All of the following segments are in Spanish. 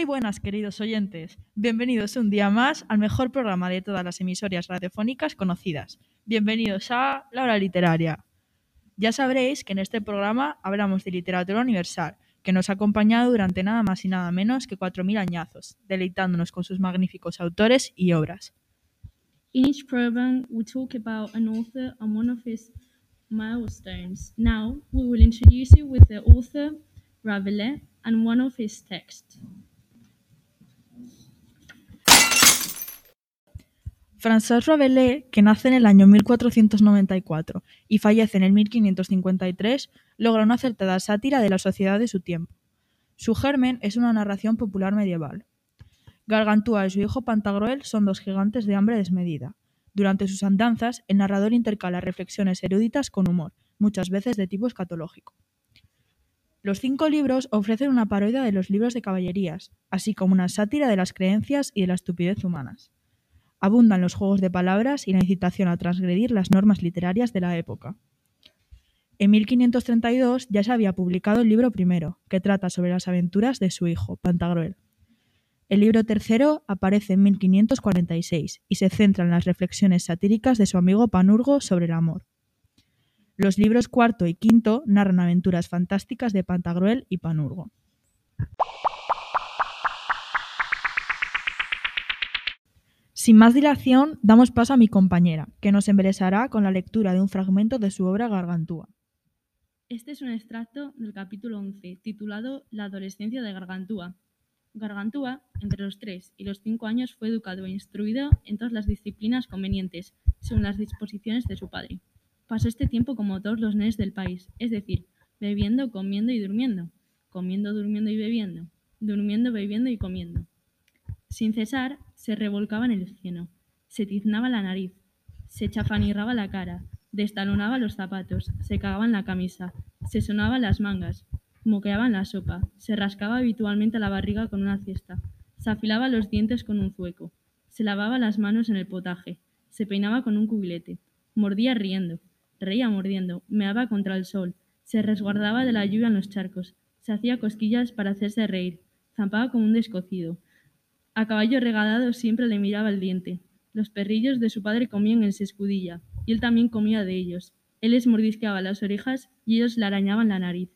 Muy buenas, queridos oyentes. Bienvenidos un día más al mejor programa de todas las emisoras radiofónicas conocidas. Bienvenidos a La Hora Literaria. Ya sabréis que en este programa hablamos de literatura universal, que nos ha acompañado durante nada más y nada menos que 4.000 añazos, deleitándonos con sus magníficos autores y obras. In each program, we talk about an author and one of his milestones. Now, we will introduce you with the author, Rabelais, and one of his texts. François Rabelais, que nace en el año 1494 y fallece en el 1553, logra una acertada sátira de la sociedad de su tiempo. Su germen es una narración popular medieval. Gargantúa y su hijo Pantagruel son dos gigantes de hambre desmedida. Durante sus andanzas, el narrador intercala reflexiones eruditas con humor, muchas veces de tipo escatológico. Los cinco libros ofrecen una parodia de los libros de caballerías, así como una sátira de las creencias y de la estupidez humanas. Abundan los juegos de palabras y la incitación a transgredir las normas literarias de la época. En 1532 ya se había publicado el libro primero, que trata sobre las aventuras de su hijo, Pantagruel. El libro tercero aparece en 1546 y se centra en las reflexiones satíricas de su amigo Panurgo sobre el amor. Los libros cuarto y quinto narran aventuras fantásticas de Pantagruel y Panurgo. Sin más dilación, damos paso a mi compañera, que nos embelesará con la lectura de un fragmento de su obra Gargantúa. Este es un extracto del capítulo 11, titulado La adolescencia de Gargantúa. Gargantúa, entre los 3 y los 5 años, fue educado e instruido en todas las disciplinas convenientes, según las disposiciones de su padre. Pasó este tiempo como todos los nenes del país, es decir, bebiendo, comiendo y durmiendo, comiendo, durmiendo y bebiendo, durmiendo, bebiendo y comiendo. Sin cesar, se revolcaba en el cielo, se tiznaba la nariz, se chafanirraba la cara, destalonaba los zapatos, se cagaba en la camisa, se sonaba las mangas, moqueaba en la sopa, se rascaba habitualmente la barriga con una cesta, se afilaba los dientes con un zueco, se lavaba las manos en el potaje, se peinaba con un cubilete, mordía riendo, reía mordiendo, meaba contra el sol, se resguardaba de la lluvia en los charcos, se hacía cosquillas para hacerse reír, zampaba como un descocido, a caballo regalado siempre le miraba el diente. Los perrillos de su padre comían en su escudilla, y él también comía de ellos. Él les mordisqueaba las orejas y ellos le arañaban la nariz.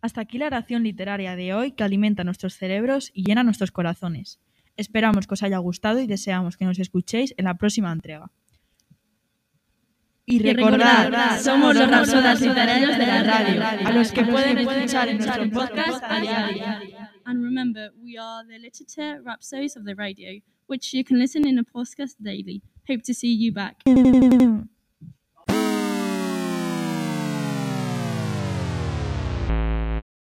Hasta aquí la oración literaria de hoy que alimenta nuestros cerebros y llena nuestros corazones. Esperamos que os haya gustado y deseamos que nos escuchéis en la próxima entrega. Y recordad, somos los Rapsodas Literarios de la radio, a los que pueden escuchar en nuestro podcast a diario. And remember, we are the literature rhapsodies of the radio, which you can listen in a podcast daily. Hope to see you back.